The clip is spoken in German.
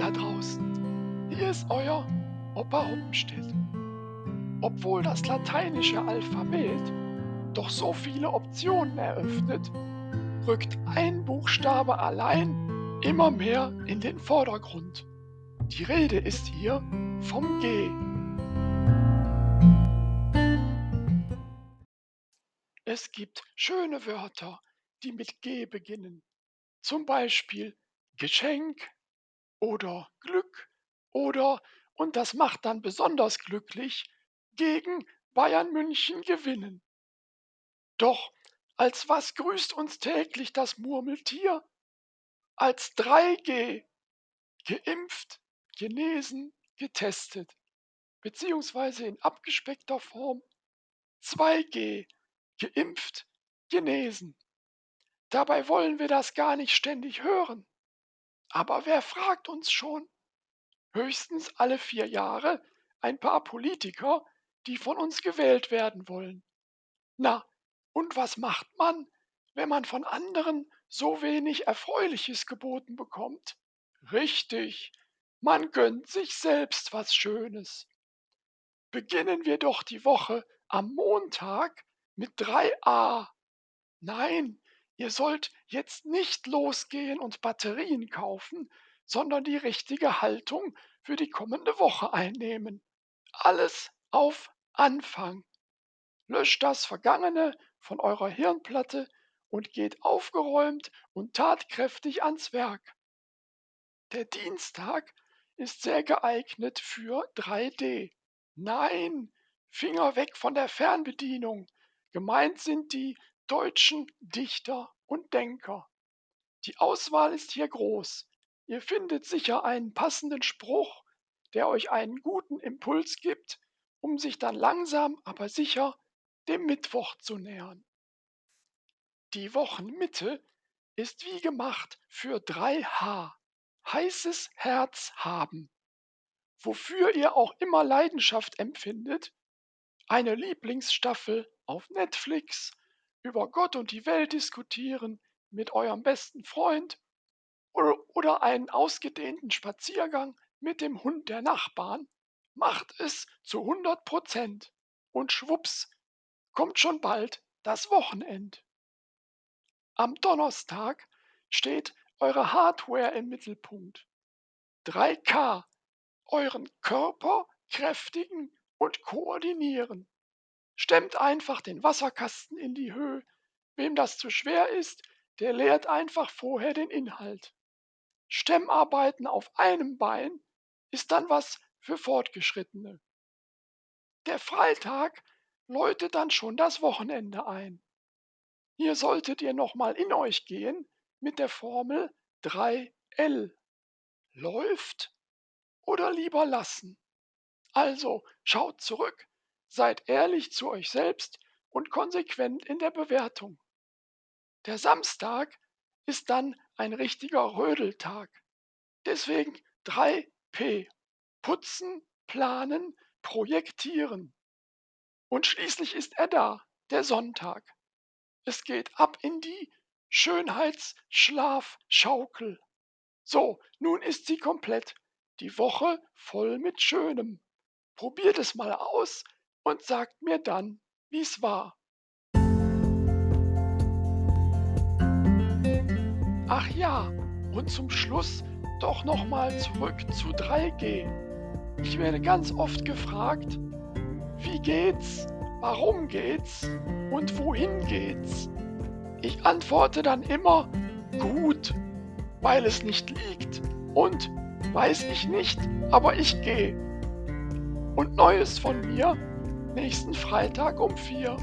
da draußen, hier ist euer Opa Hoppenstedt. Obwohl das lateinische Alphabet doch so viele Optionen eröffnet, rückt ein Buchstabe allein immer mehr in den Vordergrund. Die Rede ist hier vom G. Es gibt schöne Wörter, die mit G beginnen. Zum Beispiel Geschenk oder Glück oder, und das macht dann besonders glücklich, gegen Bayern München gewinnen. Doch als was grüßt uns täglich das Murmeltier? Als 3G. Geimpft, genesen, getestet. Beziehungsweise in abgespeckter Form 2G geimpft, genesen. Dabei wollen wir das gar nicht ständig hören. Aber wer fragt uns schon? Höchstens alle vier Jahre ein paar Politiker, die von uns gewählt werden wollen. Na, und was macht man, wenn man von anderen so wenig Erfreuliches geboten bekommt? Richtig, man gönnt sich selbst was Schönes. Beginnen wir doch die Woche am Montag mit 3a. Nein, ihr sollt jetzt nicht losgehen und Batterien kaufen, sondern die richtige Haltung für die kommende Woche einnehmen. Alles auf Anfang. Löscht das Vergangene von eurer Hirnplatte und geht aufgeräumt und tatkräftig ans Werk. Der Dienstag ist sehr geeignet für 3D. Nein, Finger weg von der Fernbedienung. Gemeint sind die deutschen Dichter und Denker. Die Auswahl ist hier groß. Ihr findet sicher einen passenden Spruch, der euch einen guten Impuls gibt, um sich dann langsam aber sicher dem Mittwoch zu nähern. Die Wochenmitte ist wie gemacht für 3H. Heißes Herz haben. Wofür ihr auch immer Leidenschaft empfindet, eine Lieblingsstaffel auf Netflix, über Gott und die Welt diskutieren mit eurem besten Freund oder, einen ausgedehnten Spaziergang mit dem Hund der Nachbarn, macht es zu 100 Prozent. Und schwupps, kommt schon bald das Wochenend. Am Donnerstag steht eure Hardware im Mittelpunkt. 3K, euren Körper kräftigen und koordinieren. Stemmt einfach den Wasserkasten in die Höhe. Wem das zu schwer ist, der leert einfach vorher den Inhalt. Stemmarbeiten auf einem Bein ist dann was für Fortgeschrittene. Der Freitag läutet dann schon das Wochenende ein. Hier solltet ihr nochmal in euch gehen mit der Formel 3L. Läuft oder lieber lassen. Also schaut zurück, Seid ehrlich zu euch selbst und konsequent in der Bewertung. Der Samstag ist dann ein richtiger Rödeltag. Deswegen 3P. Putzen, planen, projektieren. Und schließlich ist er da, der Sonntag. Es geht ab in die Schönheitsschlafschaukel. So, nun ist sie komplett. Die Woche voll mit Schönem. Probiert es mal aus, und sagt mir dann, wie's war. Ach ja, und zum Schluss doch nochmal zurück zu 3G. Ich werde ganz oft gefragt, wie geht's, warum geht's und wohin geht's? Ich antworte dann immer gut, weil es nicht liegt und weiß ich nicht, aber ich gehe. Und Neues von mir nächsten Freitag um vier.